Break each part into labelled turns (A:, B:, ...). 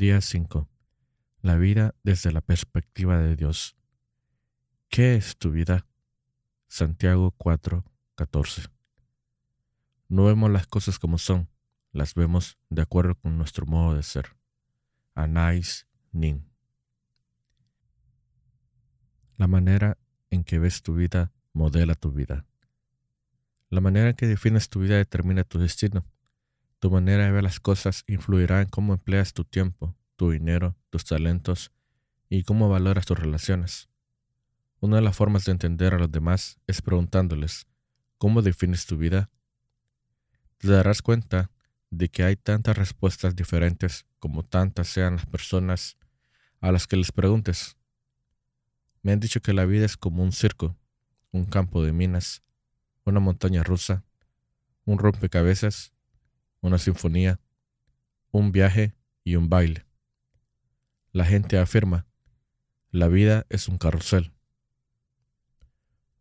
A: Día 5. La vida desde la perspectiva de Dios. ¿Qué es tu vida? Santiago 4, 14. No vemos las cosas como son, las vemos de acuerdo con nuestro modo de ser. Anais Nin. La manera en que ves tu vida modela tu vida. La manera en que defines tu vida determina tu destino. Tu manera de ver las cosas influirá en cómo empleas tu tiempo, tu dinero, tus talentos y cómo valoras tus relaciones. Una de las formas de entender a los demás es preguntándoles, ¿cómo defines tu vida? Te darás cuenta de que hay tantas respuestas diferentes como tantas sean las personas a las que les preguntes. Me han dicho que la vida es como un circo, un campo de minas, una montaña rusa, un rompecabezas, una sinfonía, un viaje y un baile. La gente afirma, la vida es un carrusel.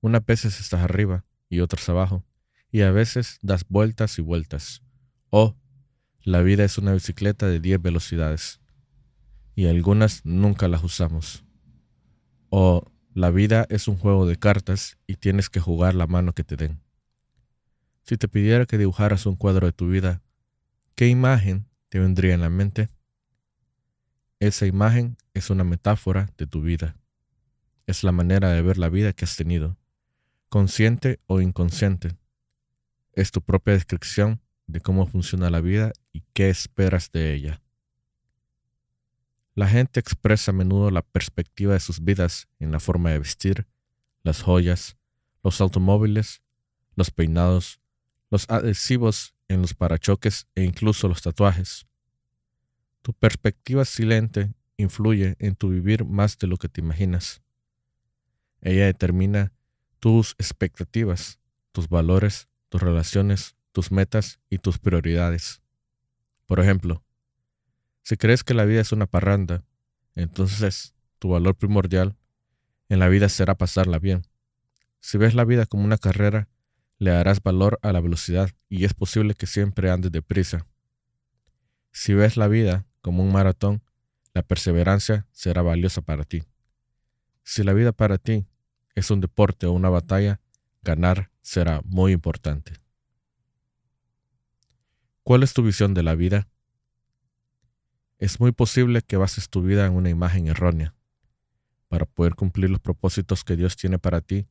A: Unas veces estás arriba y otras abajo, y a veces das vueltas y vueltas. O la vida es una bicicleta de 10 velocidades, y algunas nunca las usamos. O la vida es un juego de cartas y tienes que jugar la mano que te den. Si te pidiera que dibujaras un cuadro de tu vida, ¿qué imagen te vendría en la mente? Esa imagen es una metáfora de tu vida. Es la manera de ver la vida que has tenido, consciente o inconsciente. Es tu propia descripción de cómo funciona la vida y qué esperas de ella. La gente expresa a menudo la perspectiva de sus vidas en la forma de vestir, las joyas, los automóviles, los peinados, los adhesivos en los parachoques e incluso los tatuajes. Tu perspectiva silente influye en tu vivir más de lo que te imaginas. Ella determina tus expectativas, tus valores, tus relaciones, tus metas y tus prioridades. Por ejemplo, si crees que la vida es una parranda, entonces tu valor primordial en la vida será pasarla bien. Si ves la vida como una carrera, le darás valor a la velocidad y es posible que siempre andes deprisa. Si ves la vida como un maratón, la perseverancia será valiosa para ti. Si la vida para ti es un deporte o una batalla, ganar será muy importante. ¿Cuál es tu visión de la vida? es muy posible que bases tu vida en una imagen errónea. Para poder cumplir los propósitos que Dios tiene para ti,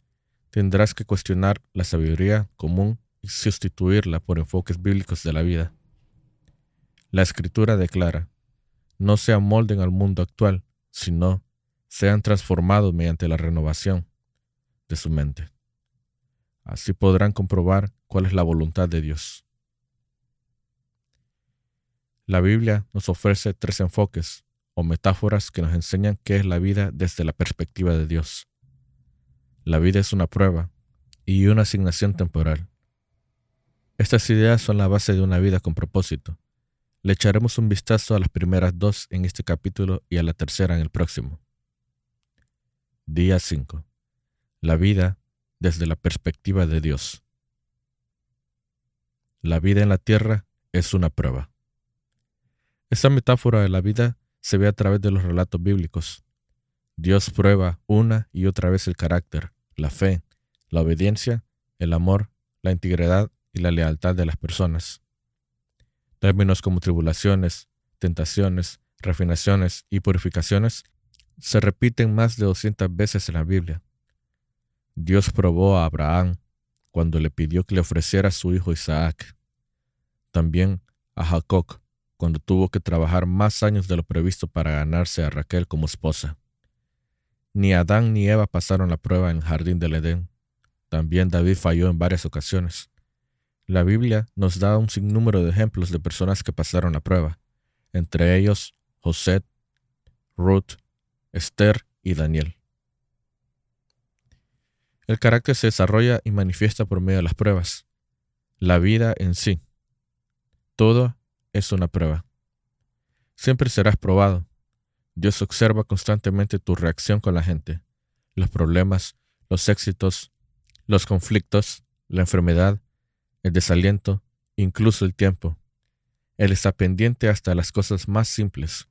A: tendrás que cuestionar la sabiduría común y sustituirla por enfoques bíblicos de la vida. La escritura declara, no se amolden al mundo actual, sino sean transformados mediante la renovación de su mente. Así podrán comprobar cuál es la voluntad de Dios. La Biblia nos ofrece tres enfoques o metáforas que nos enseñan qué es la vida desde la perspectiva de Dios. La vida es una prueba y una asignación temporal. Estas ideas son la base de una vida con propósito. Le echaremos un vistazo a las primeras dos en este capítulo y a la tercera en el próximo. Día 5. La vida desde la perspectiva de Dios. La vida en la tierra es una prueba. Esta metáfora de la vida se ve a través de los relatos bíblicos. Dios prueba una y otra vez el carácter, la fe, la obediencia, el amor, la integridad y la lealtad de las personas. Términos como tribulaciones, tentaciones, refinaciones y purificaciones se repiten más de 200 veces en la Biblia. Dios probó a Abraham cuando le pidió que le ofreciera a su hijo Isaac. También a Jacob cuando tuvo que trabajar más años de lo previsto para ganarse a Raquel como esposa. Ni Adán ni Eva pasaron la prueba en el jardín del Edén. También David falló en varias ocasiones. La Biblia nos da un sinnúmero de ejemplos de personas que pasaron la prueba, entre ellos José, Ruth, Esther y Daniel. El carácter se desarrolla y manifiesta por medio de las pruebas. La vida en sí. Todo es una prueba. Siempre serás probado. Dios observa constantemente tu reacción con la gente, los problemas, los éxitos, los conflictos, la enfermedad, el desaliento, incluso el tiempo. Él está pendiente hasta las cosas más simples.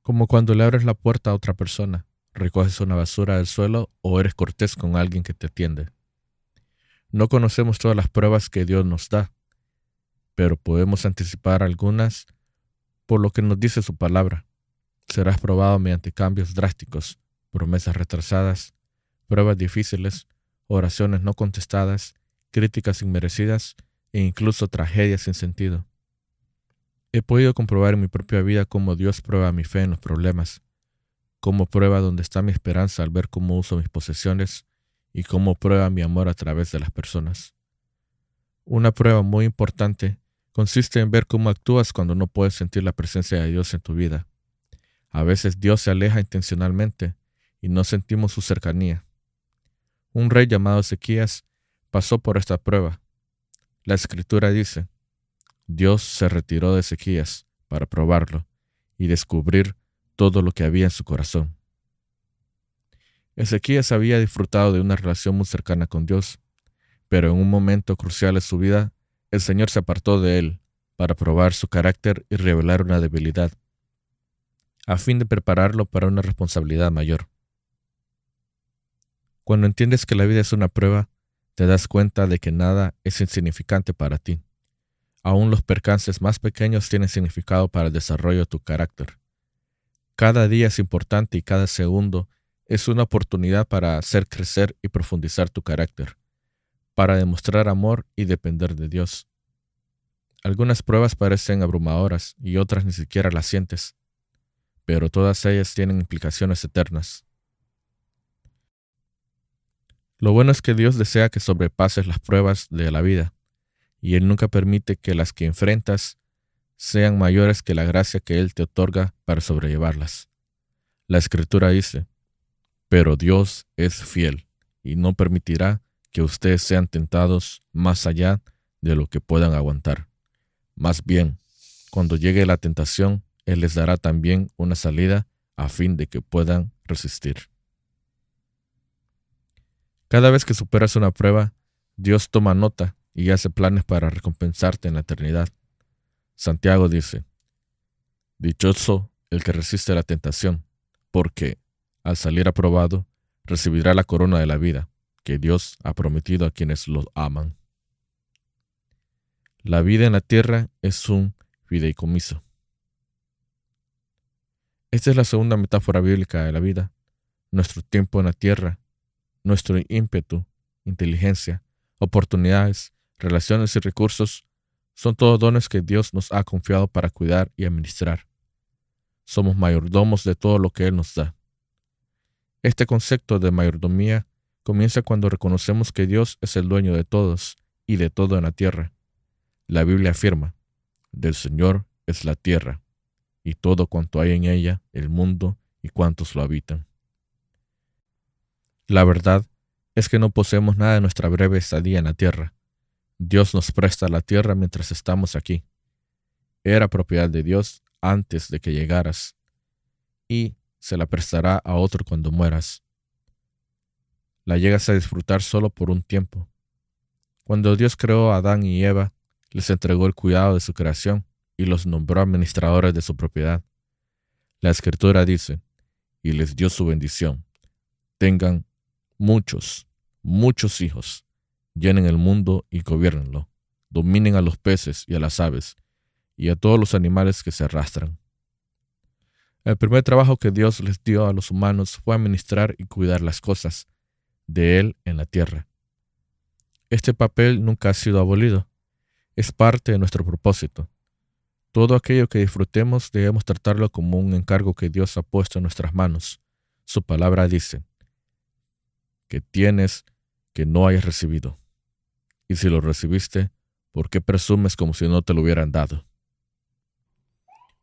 A: Como cuando le abres la puerta a otra persona, recoges una basura del suelo o eres cortés con alguien que te atiende. No conocemos todas las pruebas que Dios nos da, pero podemos anticipar algunas por lo que nos dice su palabra. Serás probado mediante cambios drásticos, promesas retrasadas, pruebas difíciles, oraciones no contestadas, críticas inmerecidas e incluso tragedias sin sentido. He podido comprobar en mi propia vida cómo Dios prueba mi fe en los problemas, cómo prueba dónde está mi esperanza al ver cómo uso mis posesiones y cómo prueba mi amor a través de las personas. Una prueba muy importante consiste en ver cómo actúas cuando no puedes sentir la presencia de Dios en tu vida. A veces Dios se aleja intencionalmente y no sentimos su cercanía. Un rey llamado Ezequías pasó por esta prueba. La escritura dice, Dios se retiró de Ezequías para probarlo y descubrir todo lo que había en su corazón. Ezequías había disfrutado de una relación muy cercana con Dios, pero en un momento crucial de su vida el Señor se apartó de él para probar su carácter y revelar una debilidad, a fin de prepararlo para una responsabilidad mayor. Cuando entiendes que la vida es una prueba, te das cuenta de que nada es insignificante para ti. Aún los percances más pequeños tienen significado para el desarrollo de tu carácter. Cada día es importante y cada segundo es una oportunidad para hacer crecer y profundizar tu carácter para demostrar amor y depender de Dios. Algunas pruebas parecen abrumadoras y otras ni siquiera las sientes, pero todas ellas tienen implicaciones eternas. Lo bueno es que Dios desea que sobrepases las pruebas de la vida, y Él nunca permite que las que enfrentas sean mayores que la gracia que Él te otorga para sobrellevarlas. La Escritura dice, pero Dios es fiel y no permitirá que ustedes sean tentados más allá de lo que puedan aguantar. Más bien, cuando llegue la tentación, Él les dará también una salida a fin de que puedan resistir. Cada vez que superas una prueba, Dios toma nota y hace planes para recompensarte en la eternidad. Santiago dice, Dichoso el que resiste la tentación, porque, al salir aprobado, recibirá la corona de la vida que Dios ha prometido a quienes los aman. La vida en la tierra es un fideicomiso. Esta es la segunda metáfora bíblica de la vida. Nuestro tiempo en la tierra, nuestro ímpetu, inteligencia, oportunidades, relaciones y recursos son todos dones que Dios nos ha confiado para cuidar y administrar. Somos mayordomos de todo lo que Él nos da. Este concepto de mayordomía comienza cuando reconocemos que Dios es el dueño de todos y de todo en la tierra. La Biblia afirma, del Señor es la tierra, y todo cuanto hay en ella, el mundo y cuantos lo habitan. La verdad es que no poseemos nada de nuestra breve estadía en la tierra. Dios nos presta la tierra mientras estamos aquí. Era propiedad de Dios antes de que llegaras, y se la prestará a otro cuando mueras la llegas a disfrutar solo por un tiempo. Cuando Dios creó a Adán y Eva, les entregó el cuidado de su creación y los nombró administradores de su propiedad. La escritura dice, y les dio su bendición. Tengan muchos, muchos hijos, llenen el mundo y gobiernenlo, dominen a los peces y a las aves, y a todos los animales que se arrastran. El primer trabajo que Dios les dio a los humanos fue administrar y cuidar las cosas, de Él en la tierra. Este papel nunca ha sido abolido. Es parte de nuestro propósito. Todo aquello que disfrutemos debemos tratarlo como un encargo que Dios ha puesto en nuestras manos. Su palabra dice, que tienes que no hayas recibido. Y si lo recibiste, ¿por qué presumes como si no te lo hubieran dado?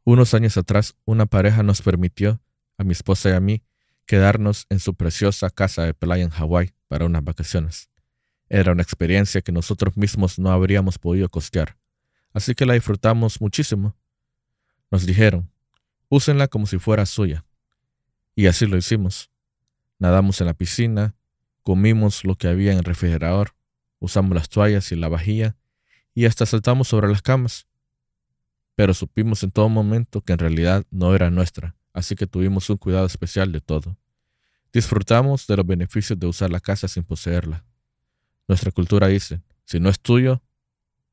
A: Unos años atrás, una pareja nos permitió, a mi esposa y a mí, quedarnos en su preciosa casa de playa en Hawái para unas vacaciones. Era una experiencia que nosotros mismos no habríamos podido costear, así que la disfrutamos muchísimo. Nos dijeron, úsenla como si fuera suya. Y así lo hicimos. Nadamos en la piscina, comimos lo que había en el refrigerador, usamos las toallas y la vajilla, y hasta saltamos sobre las camas. Pero supimos en todo momento que en realidad no era nuestra, así que tuvimos un cuidado especial de todo. Disfrutamos de los beneficios de usar la casa sin poseerla. Nuestra cultura dice, si no es tuyo,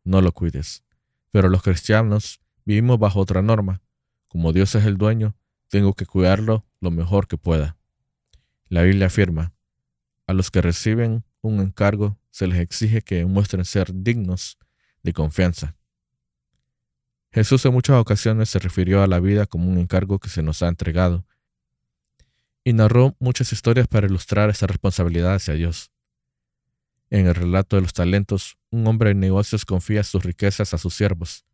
A: no lo cuides. Pero los cristianos vivimos bajo otra norma. Como Dios es el dueño, tengo que cuidarlo lo mejor que pueda. La Biblia afirma, a los que reciben un encargo se les exige que muestren ser dignos de confianza. Jesús en muchas ocasiones se refirió a la vida como un encargo que se nos ha entregado y narró muchas historias para ilustrar esa responsabilidad hacia Dios. En el relato de los talentos, un hombre de negocios confía sus riquezas a sus siervos.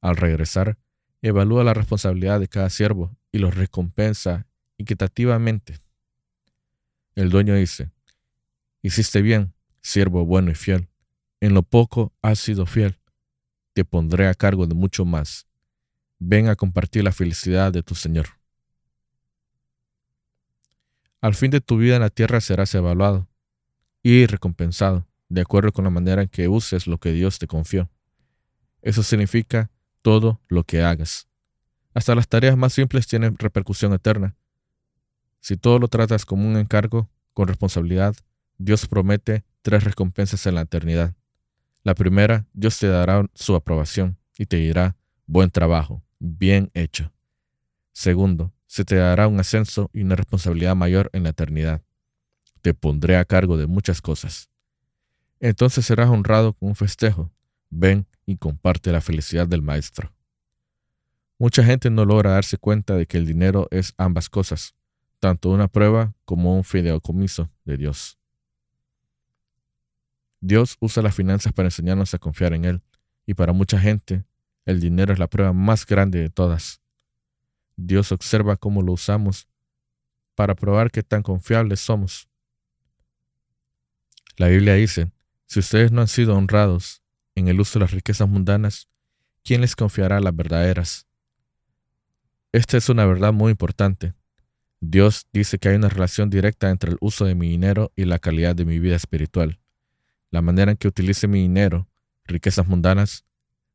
A: Al regresar, evalúa la responsabilidad de cada siervo y los recompensa equitativamente. El dueño dice, Hiciste bien, siervo bueno y fiel. En lo poco has sido fiel. Te pondré a cargo de mucho más. Ven a compartir la felicidad de tu Señor. Al fin de tu vida en la tierra serás evaluado y recompensado, de acuerdo con la manera en que uses lo que Dios te confió. Eso significa todo lo que hagas. Hasta las tareas más simples tienen repercusión eterna. Si todo lo tratas como un encargo, con responsabilidad, Dios promete tres recompensas en la eternidad. La primera, Dios te dará su aprobación y te dirá, buen trabajo, bien hecho. Segundo, se te dará un ascenso y una responsabilidad mayor en la eternidad. Te pondré a cargo de muchas cosas. Entonces serás honrado con un festejo. Ven y comparte la felicidad del Maestro. Mucha gente no logra darse cuenta de que el dinero es ambas cosas, tanto una prueba como un fideicomiso de Dios. Dios usa las finanzas para enseñarnos a confiar en Él, y para mucha gente, el dinero es la prueba más grande de todas. Dios observa cómo lo usamos para probar qué tan confiables somos. La Biblia dice, si ustedes no han sido honrados en el uso de las riquezas mundanas, ¿quién les confiará las verdaderas? Esta es una verdad muy importante. Dios dice que hay una relación directa entre el uso de mi dinero y la calidad de mi vida espiritual. La manera en que utilice mi dinero, riquezas mundanas,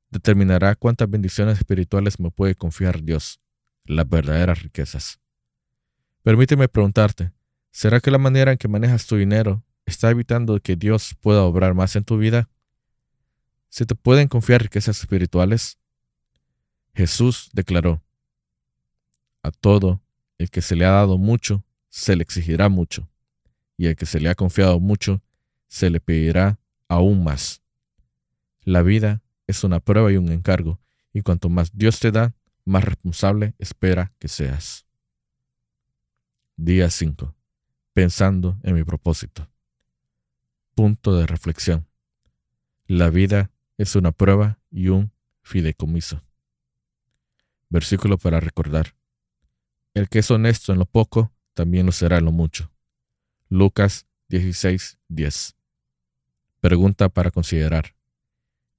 A: determinará cuántas bendiciones espirituales me puede confiar Dios las verdaderas riquezas. Permíteme preguntarte, ¿será que la manera en que manejas tu dinero está evitando que Dios pueda obrar más en tu vida? ¿Se te pueden confiar riquezas espirituales? Jesús declaró, a todo el que se le ha dado mucho, se le exigirá mucho, y el que se le ha confiado mucho, se le pedirá aún más. La vida es una prueba y un encargo, y cuanto más Dios te da, más responsable espera que seas. Día 5. Pensando en mi propósito. Punto de reflexión. La vida es una prueba y un fideicomiso. Versículo para recordar. El que es honesto en lo poco, también lo será en lo mucho. Lucas 16, 10. Pregunta para considerar.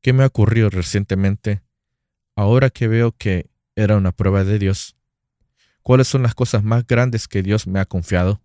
A: ¿Qué me ha ocurrido recientemente ahora que veo que era una prueba de Dios. ¿Cuáles son las cosas más grandes que Dios me ha confiado?